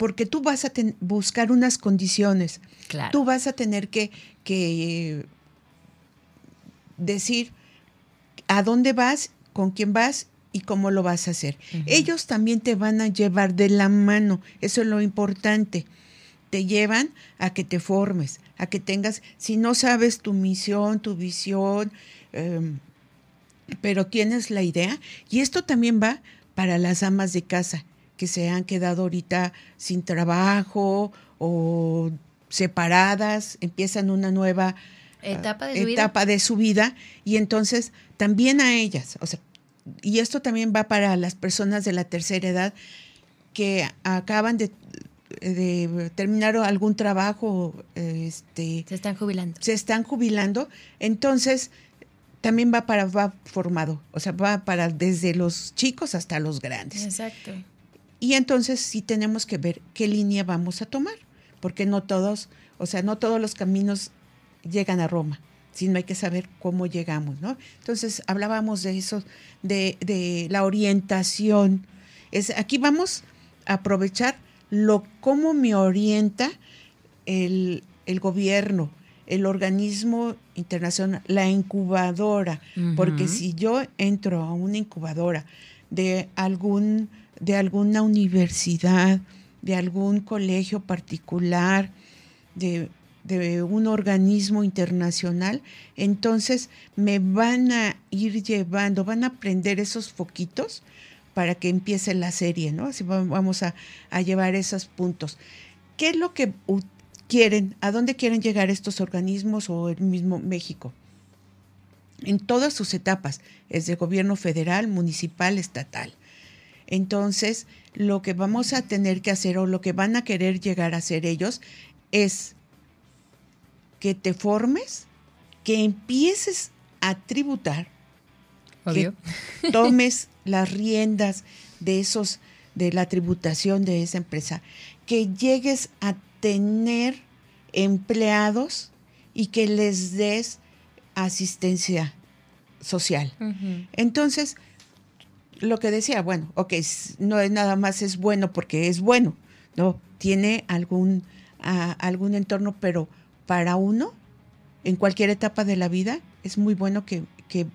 porque tú vas a buscar unas condiciones. Tú vas a tener que, decir a dónde vas, con quién vas y cómo lo vas a hacer. Ellos también te van a llevar de la mano, eso es lo importante. Te llevan a que te formes, a que tengas, si no sabes tu misión, tu visión, em, pero tienes la idea, y esto también va para las amas de casa que se han quedado ahorita sin trabajo o separadas, empiezan una nueva etapa de, su, etapa vida. de su vida y entonces también a ellas, o sea, y esto también va para las personas de la tercera edad que acaban de, de terminar algún trabajo, este, se están jubilando. Se están jubilando, entonces también va para va formado, o sea, va para desde los chicos hasta los grandes. Exacto. Y entonces sí tenemos que ver qué línea vamos a tomar, porque no todos, o sea, no todos los caminos llegan a Roma, sino hay que saber cómo llegamos, ¿no? Entonces hablábamos de eso, de, de la orientación. Es, aquí vamos a aprovechar lo cómo me orienta el, el gobierno, el organismo internacional, la incubadora, porque si yo entro a una incubadora de algún de alguna universidad, de algún colegio particular, de, un organismo internacional, entonces me van a ir llevando, van a aprender esos foquitos para que empiece la serie, ¿no? Así vamos a, a llevar esos puntos. ¿Qué es lo que quieren, a dónde quieren llegar estos organismos o el mismo México? En todas sus etapas, es de gobierno federal, municipal, estatal. Entonces, lo que vamos a tener que hacer o lo que van a querer llegar a hacer ellos es que te formes, que empieces a tributar, que [laughs] tomes las riendas de esos de la tributación de esa empresa, que llegues a tener empleados y que les des asistencia social. Entonces, lo que decía, bueno, ok, no es nada más es bueno porque es bueno, no, tiene algún, algún entorno, pero para uno, en cualquier etapa de la vida, es muy bueno que, que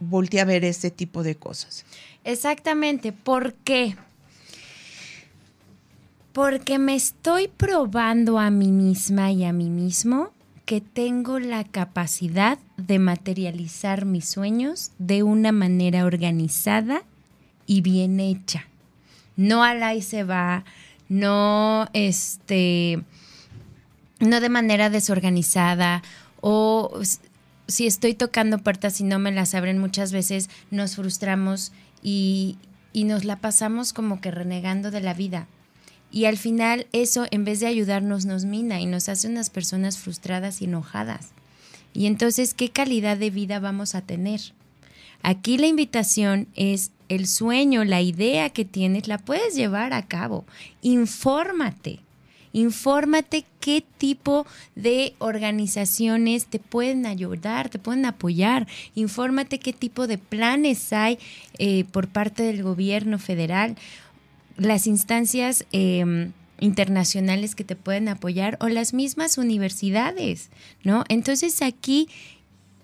voltee a ver este tipo de cosas. Exactamente. ¿Por qué? Porque me estoy probando a mí misma y a mí mismo que tengo la capacidad de materializar mis sueños de una manera organizada y bien hecha. No al ahí se va, no este no de manera desorganizada o si estoy tocando puertas y no me las abren muchas veces nos frustramos y, y nos la pasamos como que renegando de la vida. Y al final eso, en vez de ayudarnos, nos mina y nos hace unas personas frustradas y enojadas. Y entonces, ¿qué calidad de vida vamos a tener? Aquí la invitación es el sueño, la idea que tienes, la puedes llevar a cabo. Infórmate. Infórmate qué tipo de organizaciones te pueden ayudar, te pueden apoyar. Infórmate qué tipo de planes hay eh, por parte del gobierno federal las instancias em, internacionales que te pueden apoyar o las mismas universidades, ¿no? Entonces aquí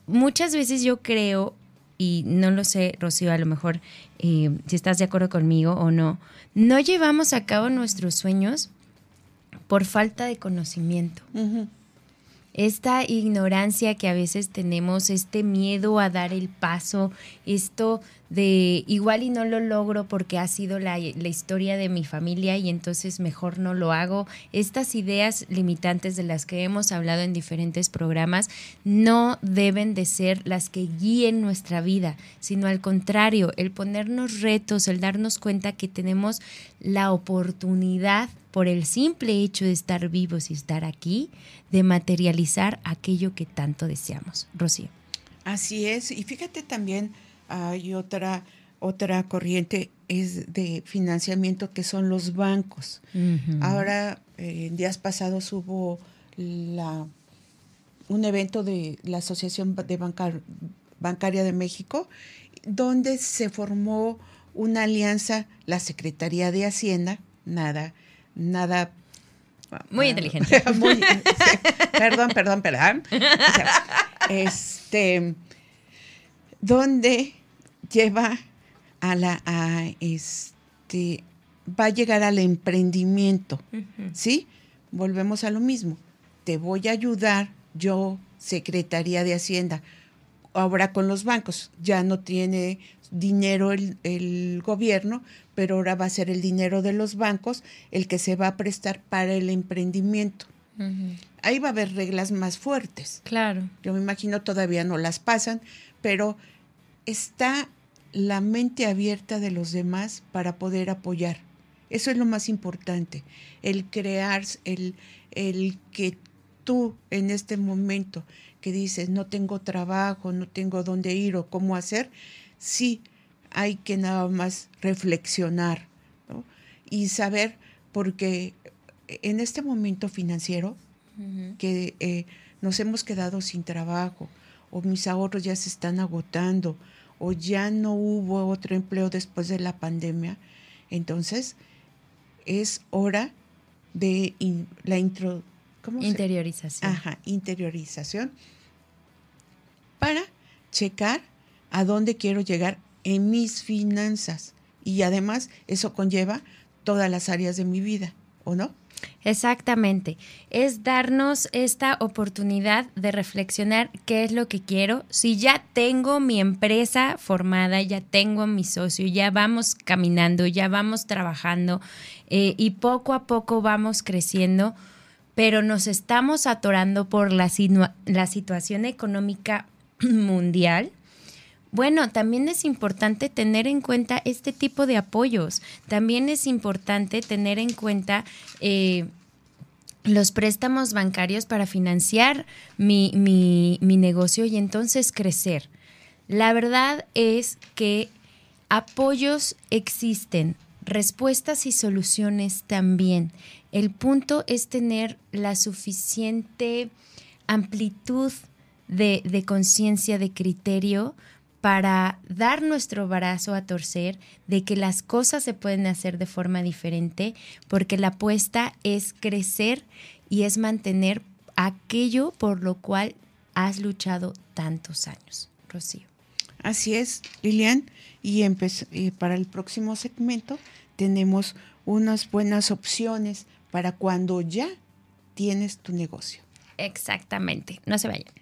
muchas veces yo creo, y no lo sé, Rocío, a lo mejor eh, si estás de acuerdo conmigo o no, no llevamos a cabo nuestros sueños por falta de conocimiento. Esta ignorancia que a veces tenemos, este miedo a dar el paso, esto de igual y no lo logro porque ha sido la, historia de mi familia y entonces mejor no lo hago. Estas ideas limitantes de las que hemos hablado en diferentes programas no deben de ser las que guíen nuestra vida, sino al contrario, el ponernos retos, el darnos cuenta que tenemos la oportunidad por el simple hecho de estar vivos y estar aquí, de materializar aquello que tanto deseamos. Rocío. Así es, y fíjate también hay otra otra corriente es de financiamiento que son los bancos. Ahora, eh, en días pasados hubo la, un evento de la Asociación de Bancaria de México, donde se formó una alianza, la Secretaría de Hacienda, nada nada muy ah, inteligente. [laughs] perdón, perdón, perdón. este, donde lleva a la, a este, va a llegar al emprendimiento, ¿sí? Volvemos a lo mismo. Te voy a ayudar, yo, Secretaría de Hacienda, ahora con los bancos, ya no tiene dinero el, el, gobierno, pero ahora va a ser el dinero de los bancos el que se va a prestar para el emprendimiento. Ahí va a haber reglas más fuertes. Claro. Yo me imagino todavía no las pasan, pero está la mente abierta de los demás para poder apoyar. Eso es lo más importante, el crear, el, el que tú en este momento que dices, no tengo trabajo, no tengo dónde ir o cómo hacer, sí hay que nada más reflexionar y saber, porque en este momento financiero que eh, nos hemos quedado sin trabajo o mis ahorros ya se están agotando o ya no hubo otro empleo después de la pandemia, entonces es hora de la intro, interiorización. Ajá, interiorización para checar a dónde quiero llegar en mis finanzas. Y además eso conlleva todas las áreas de mi vida, ¿o no? Exactamente. Es darnos esta oportunidad de reflexionar qué es lo que quiero. Si ya tengo mi empresa formada, ya tengo mi socio, ya vamos caminando, ya vamos trabajando eh, y poco a poco vamos creciendo, pero nos estamos atorando por la, la situación económica mundial, bueno, también es importante tener en cuenta este tipo de apoyos. También es importante tener en cuenta eh, los préstamos bancarios para financiar mi, mi negocio y entonces crecer. La verdad es que apoyos existen, respuestas y soluciones también. El punto es tener la suficiente amplitud de, conciencia, de criterio, para dar nuestro brazo a torcer de que las cosas se pueden hacer de forma diferente, porque la apuesta es crecer y es mantener aquello por lo cual has luchado tantos años. Rocío. Así es, Lilian. Y para el próximo segmento tenemos unas buenas opciones para cuando ya tienes tu negocio. Exactamente. No se vayan.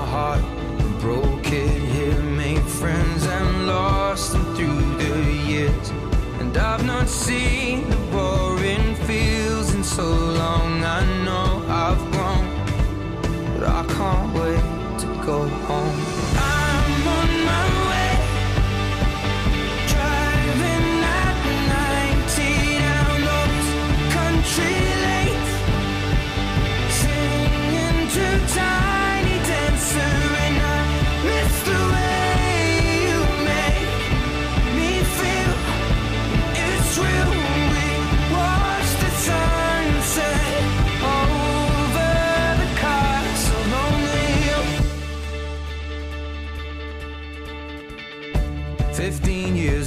seen the boring fields in so long. I know I've grown, but I can't wait to go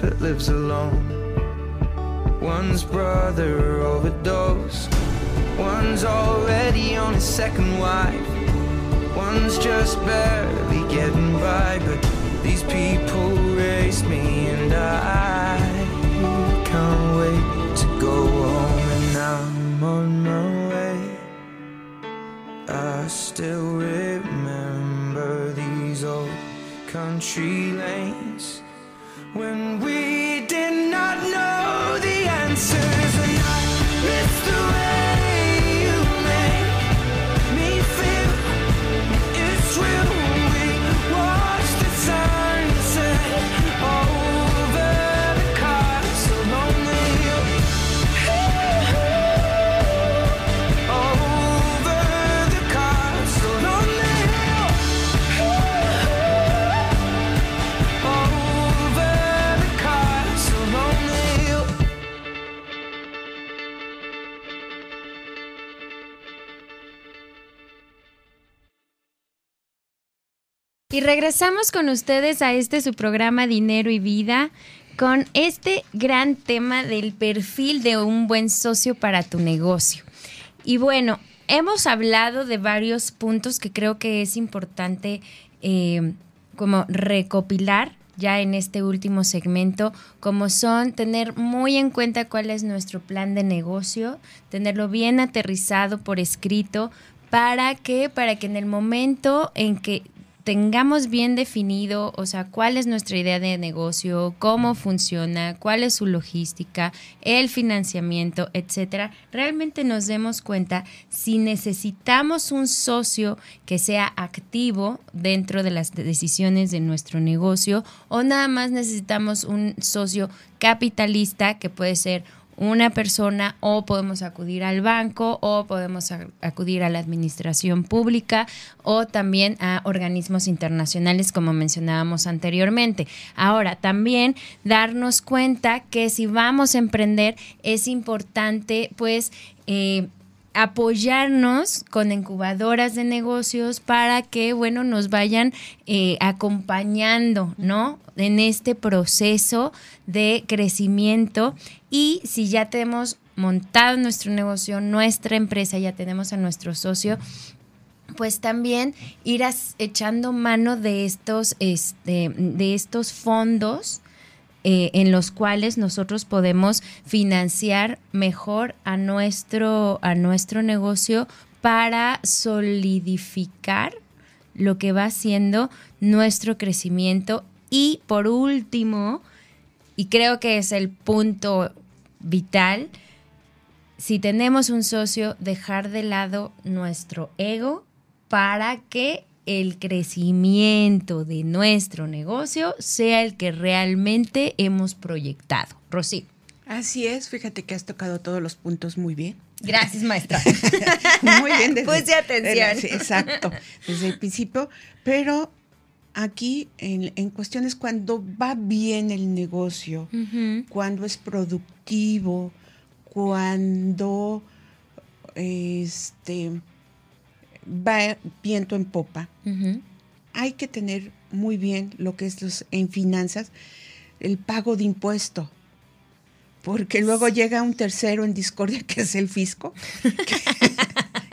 but lives alone. One's brother overdosed. One's already on his second wife. One's just barely getting by. But these people raised me and I can't wait to go home. And I'm on my way. I still remember these old country lanes when Y regresamos con ustedes a este su programa Dinero y Vida con este gran tema del perfil de un buen socio para tu negocio. Y bueno, hemos hablado de varios puntos que creo que es importante eh, como recopilar ya en este último segmento, como son tener muy en cuenta cuál es nuestro plan de negocio, tenerlo bien aterrizado por escrito, para que, para que en el momento en que tengamos bien definido, o sea, cuál es nuestra idea de negocio, cómo funciona, cuál es su logística, el financiamiento, etcétera, realmente nos demos cuenta si necesitamos un socio que sea activo dentro de las decisiones de nuestro negocio o nada más necesitamos un socio capitalista que puede ser una persona o podemos acudir al banco o podemos acudir a la administración pública o también a organismos internacionales como mencionábamos anteriormente. Ahora, también darnos cuenta que si vamos a emprender es importante pues eh, apoyarnos con incubadoras de negocios para que, bueno, nos vayan eh, acompañando, ¿no? En este proceso de crecimiento y si ya tenemos montado nuestro negocio, nuestra empresa, ya tenemos a nuestro socio, pues también ir echando mano de estos, este, de estos fondos eh, en los cuales nosotros podemos financiar mejor a nuestro, a nuestro negocio para solidificar lo que va siendo nuestro crecimiento. Y por último, y creo que es el punto vital, si tenemos un socio, dejar de lado nuestro ego para que el crecimiento de nuestro negocio sea el que realmente hemos proyectado. Rosy. Así es, fíjate que has tocado todos los puntos muy bien. Gracias, maestra. [laughs] muy bien. Desde, Puse atención. exacto, desde el principio. Pero aquí, en, cuestiones cuando va bien el negocio, cuando es productivo, cuando este va viento en popa. Hay que tener muy bien lo que es en finanzas, el pago de impuesto. Porque luego llega un tercero en discordia [laughs] que es el fisco. que,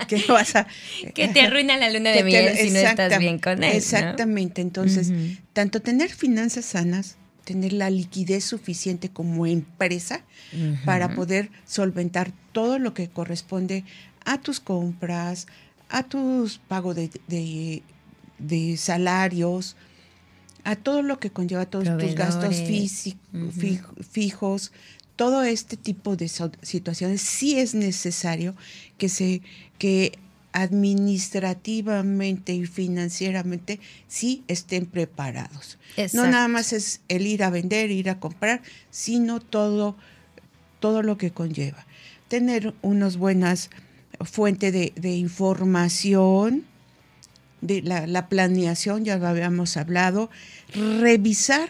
[laughs] vas a, que te arruina la luna de [laughs] miel si no estás bien con él. Exactamente. Entonces, tanto tener finanzas sanas, tener la liquidez suficiente como empresa para poder solventar todo lo que corresponde a tus compras, a tus pagos de, salarios, a todo lo que conlleva todos tus gastos fijos, todo este tipo de situaciones sí es necesario que se que administrativamente y financieramente sí estén preparados. No nada más es el ir a vender, ir a comprar, sino todo todo lo que conlleva. Tener unas buenas fuente de, información, de la, planeación, ya lo habíamos hablado, revisar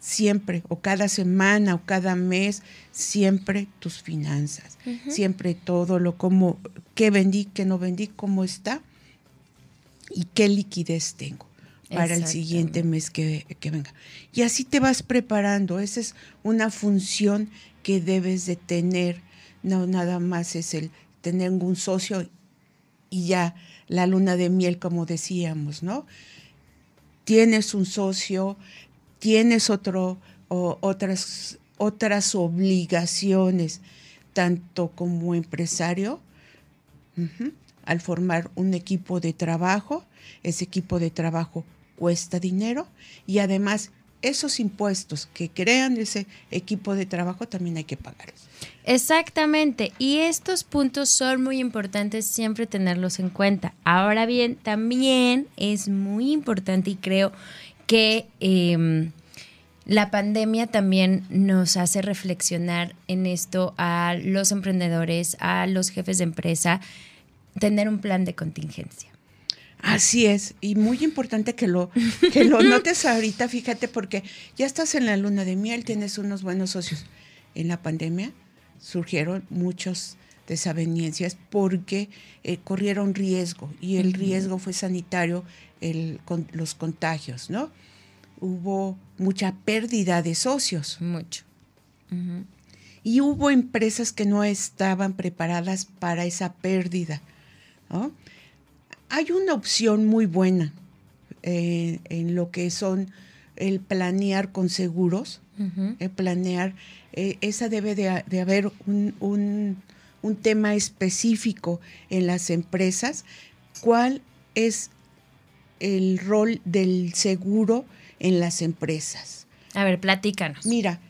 siempre, o cada semana, o cada mes, siempre tus finanzas, siempre todo lo como, qué vendí, qué no vendí, cómo está y qué liquidez tengo para el siguiente mes que, que, venga. Y así te vas preparando, esa es una función que debes de tener, no nada más es el tener un socio y ya la luna de miel, como decíamos, ¿no? Tienes un socio, tienes otro, otras, otras obligaciones, tanto como empresario, al formar un equipo de trabajo, ese equipo de trabajo cuesta dinero y además esos impuestos que crean ese equipo de trabajo también hay que pagarlos. Exactamente, y estos puntos son muy importantes siempre tenerlos en cuenta. Ahora bien, también es muy importante y creo que em, la pandemia también nos hace reflexionar en esto a los emprendedores, a los jefes de empresa, tener un plan de contingencia. Así es, y muy importante que lo, que lo notes ahorita, fíjate, porque ya estás en la luna de miel, tienes unos buenos socios. En la pandemia surgieron muchas desavenencias porque eh, corrieron riesgo y el riesgo fue sanitario, el, con, los contagios, ¿no? hubo mucha pérdida de socios. Mucho. Y hubo empresas que no estaban preparadas para esa pérdida. Hay una opción muy buena eh, en lo que son el planear con seguros, el planear, eh, esa debe de, haber un, un, tema específico en las empresas, cuál es el rol del seguro en las empresas. A ver, platícanos. Mira,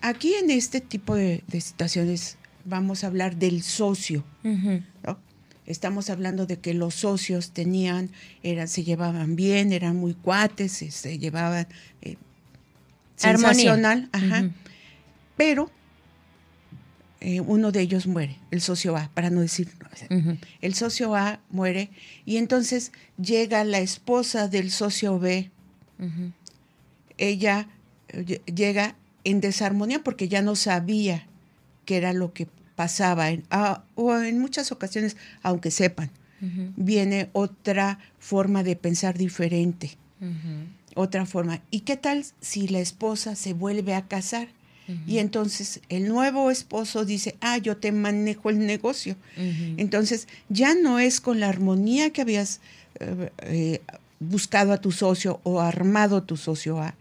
aquí en este tipo de, situaciones vamos a hablar del socio, Estamos hablando de que los socios tenían, eran, se llevaban bien, eran muy cuates, se, llevaban eh, sensacional, ajá. Pero eh, uno de ellos muere, el socio A, para no decir, el socio A muere y entonces llega la esposa del socio B. Ella eh, llega en desarmonía porque ya no sabía qué era lo que pasaba, en, ah, o en muchas ocasiones, aunque sepan, viene otra forma de pensar diferente, otra forma. ¿Y qué tal si la esposa se vuelve a casar? Y entonces el nuevo esposo dice, ah, yo te manejo el negocio. Entonces ya no es con la armonía que habías eh, eh, buscado a tu socio o armado tu socio a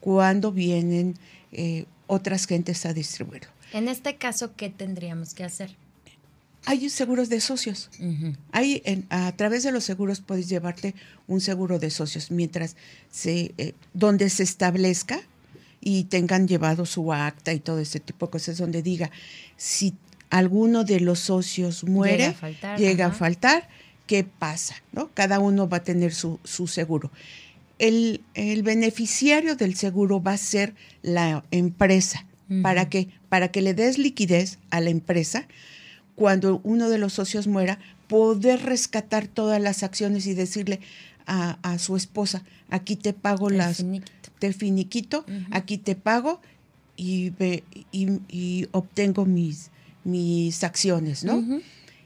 cuando vienen eh, otras gentes a distribuirlo. En este caso, ¿qué tendríamos que hacer? Hay seguros de socios. Hay a través de los seguros puedes llevarte un seguro de socios mientras se eh, donde se establezca y tengan llevado su acta y todo ese tipo de cosas donde diga si alguno de los socios muere, llega a faltar, ¿qué pasa? ¿No? Cada uno va a tener su, su seguro. El, el, beneficiario del seguro va a ser la empresa. ¿Para qué? Para que le des liquidez a la empresa cuando uno de los socios muera, poder rescatar todas las acciones y decirle a, su esposa, aquí te pago las, te finiquito, aquí te pago y, y, obtengo mis, mis acciones, ¿no?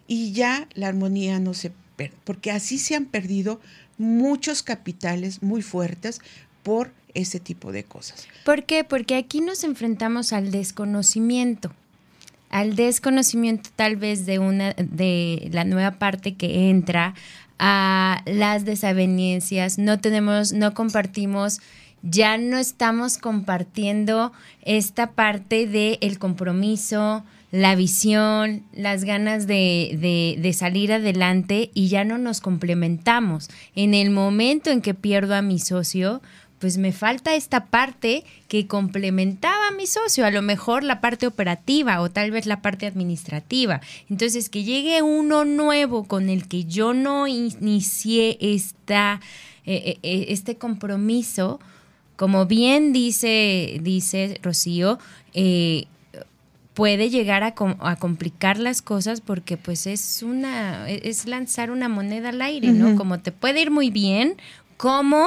Y ya la armonía no se pierde, porque así se han perdido muchos capitales muy fuertes por ese tipo de cosas. ¿Por qué? Porque aquí nos enfrentamos al desconocimiento, al desconocimiento tal vez de una de la nueva parte que entra a las desavenencias, no tenemos, no compartimos ya no estamos compartiendo esta parte del el compromiso, la visión, las ganas de, de, salir adelante y ya no nos complementamos. En el momento en que pierdo a mi socio, pues me falta esta parte que complementaba a mi socio, a lo mejor la parte operativa o tal vez la parte administrativa. Entonces, que llegue uno nuevo con el que yo no inicié esta, eh, eh, eh, este compromiso, como bien dice, dice Rocío, puede llegar a, a, complicar las cosas porque pues es una, es lanzar una moneda al aire, ¿no? Como te puede ir muy bien, como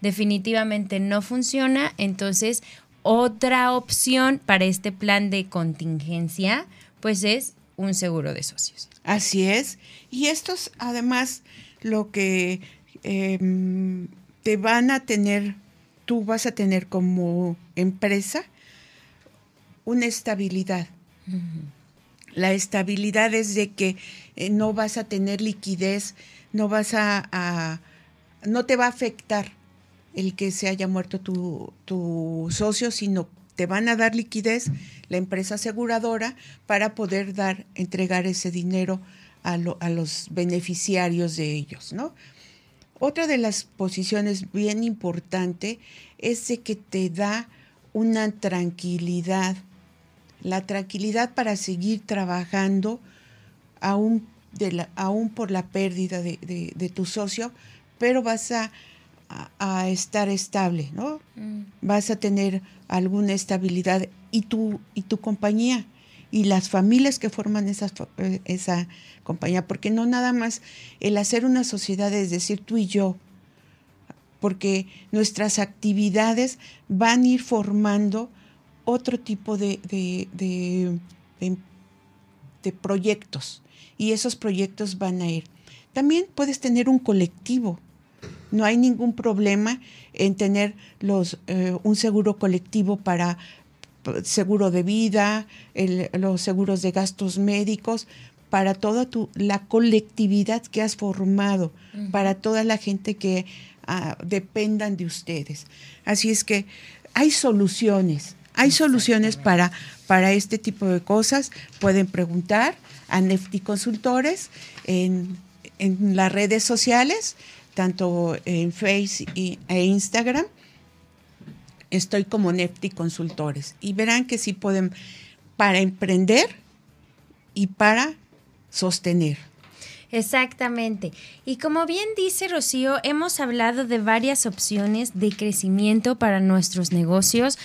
definitivamente no funciona, entonces otra opción para este plan de contingencia, pues es un seguro de socios. Así es. Y estos, además, lo que em, te van a tener, tú vas a tener como empresa, una estabilidad. La estabilidad es de que eh, no vas a tener liquidez, no vas a, no te va a afectar el que se haya muerto tu, socio, sino te van a dar liquidez la empresa aseguradora para poder dar, entregar ese dinero a, a los beneficiarios de ellos, ¿no? Otra de las posiciones bien importante es de que te da una tranquilidad, la tranquilidad para seguir trabajando aún, de la, aún por la pérdida de tu socio, pero vas a a, estar estable, ¿no? Mm. Vas a tener alguna estabilidad y tu, y tu compañía y las familias que forman esa, eh, esa compañía, porque no nada más el hacer una sociedad es decir tú y yo, porque nuestras actividades van a ir formando otro tipo de, de, de, proyectos y esos proyectos van a ir. También puedes tener un colectivo, no hay ningún problema en tener los, eh, un seguro colectivo para seguro de vida, los seguros de gastos médicos, para toda tu, la colectividad que has formado, para toda la gente que ah, dependan de ustedes. Así es que hay soluciones, hay soluciones para, para este tipo de cosas. Pueden preguntar a Nefti Consultores en, en las redes sociales, tanto en Facebook e Instagram. Estoy como Nefti Consultores y verán que sí pueden para emprender y para sostener. Exactamente. Y como bien dice Rocío, hemos hablado de varias opciones de crecimiento para nuestros negocios.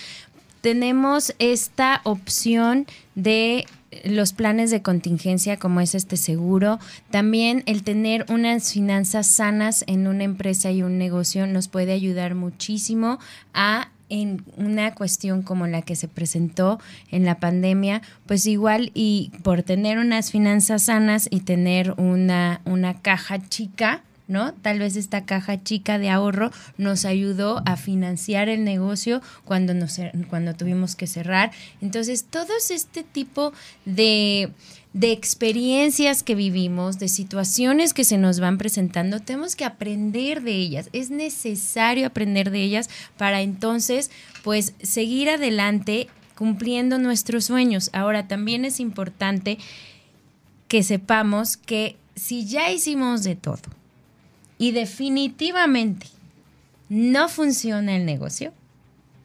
Tenemos esta opción de los planes de contingencia como es este seguro, también el tener unas finanzas sanas en una empresa y un negocio nos puede ayudar muchísimo a en una cuestión como la que se presentó en la pandemia, pues igual y por tener unas finanzas sanas y tener una, una caja chica, ¿no? Tal vez esta caja chica de ahorro nos ayudó a financiar el negocio cuando, nos, cuando tuvimos que cerrar. Entonces, todo este tipo de, de experiencias que vivimos, de situaciones que se nos van presentando, tenemos que aprender de ellas. Es necesario aprender de ellas para entonces, pues, seguir adelante cumpliendo nuestros sueños. Ahora, también es importante que sepamos que si ya hicimos de todo y definitivamente no funciona el negocio,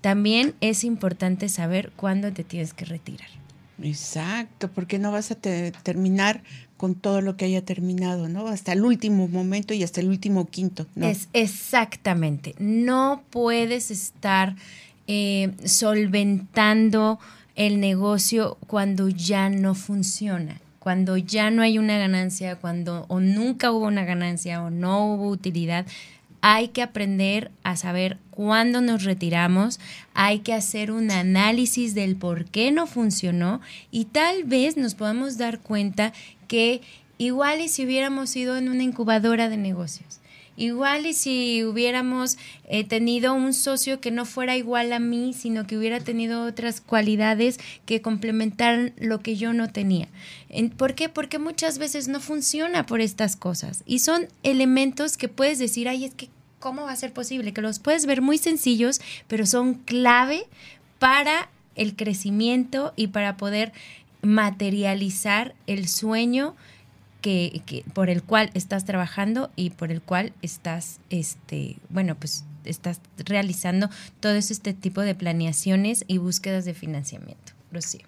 también es importante saber cuándo te tienes que retirar. Exacto, porque no vas a terminar con todo lo que haya terminado, ¿no? Hasta el último momento y hasta el último quinto. ¿no? Es exactamente. No puedes estar eh, solventando el negocio cuando ya no funciona, cuando ya no hay una ganancia, cuando o nunca hubo una ganancia o no hubo utilidad hay que aprender a saber cuándo nos retiramos, hay que hacer un análisis del por qué no funcionó y tal vez nos podamos dar cuenta que igual y si hubiéramos ido en una incubadora de negocios, igual y si hubiéramos eh, tenido un socio que no fuera igual a mí, sino que hubiera tenido otras cualidades que complementaran lo que yo no tenía. ¿Por qué? Porque muchas veces no funciona por estas cosas y son elementos que puedes decir, ay, es que, ¿cómo va a ser posible? Que los puedes ver muy sencillos, pero son clave para el crecimiento y para poder materializar el sueño que, que, por el cual estás trabajando y por el cual estás, este, bueno, pues estás realizando todo este tipo de planeaciones y búsquedas de financiamiento. Rocío.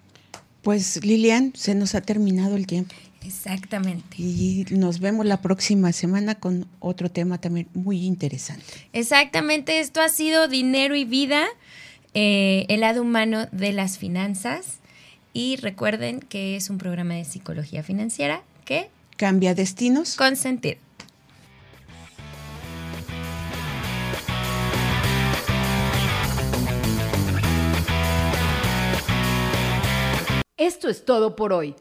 Pues Lilian, se nos ha terminado el tiempo. Exactamente. Y nos vemos la próxima semana con otro tema también muy interesante. Exactamente, esto ha sido Dinero y Vida, eh, el lado humano de las finanzas. Y recuerden que es un programa de psicología financiera que cambia destinos con sentido. Esto es todo por hoy.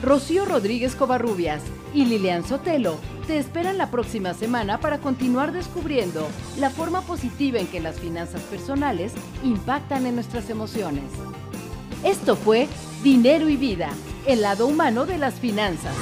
Rocío Rodríguez Covarrubias y Lilian Sotelo te esperan la próxima semana para continuar descubriendo la forma positiva en que las finanzas personales impactan en nuestras emociones. Esto fue Dinero y Vida, el lado humano de las finanzas.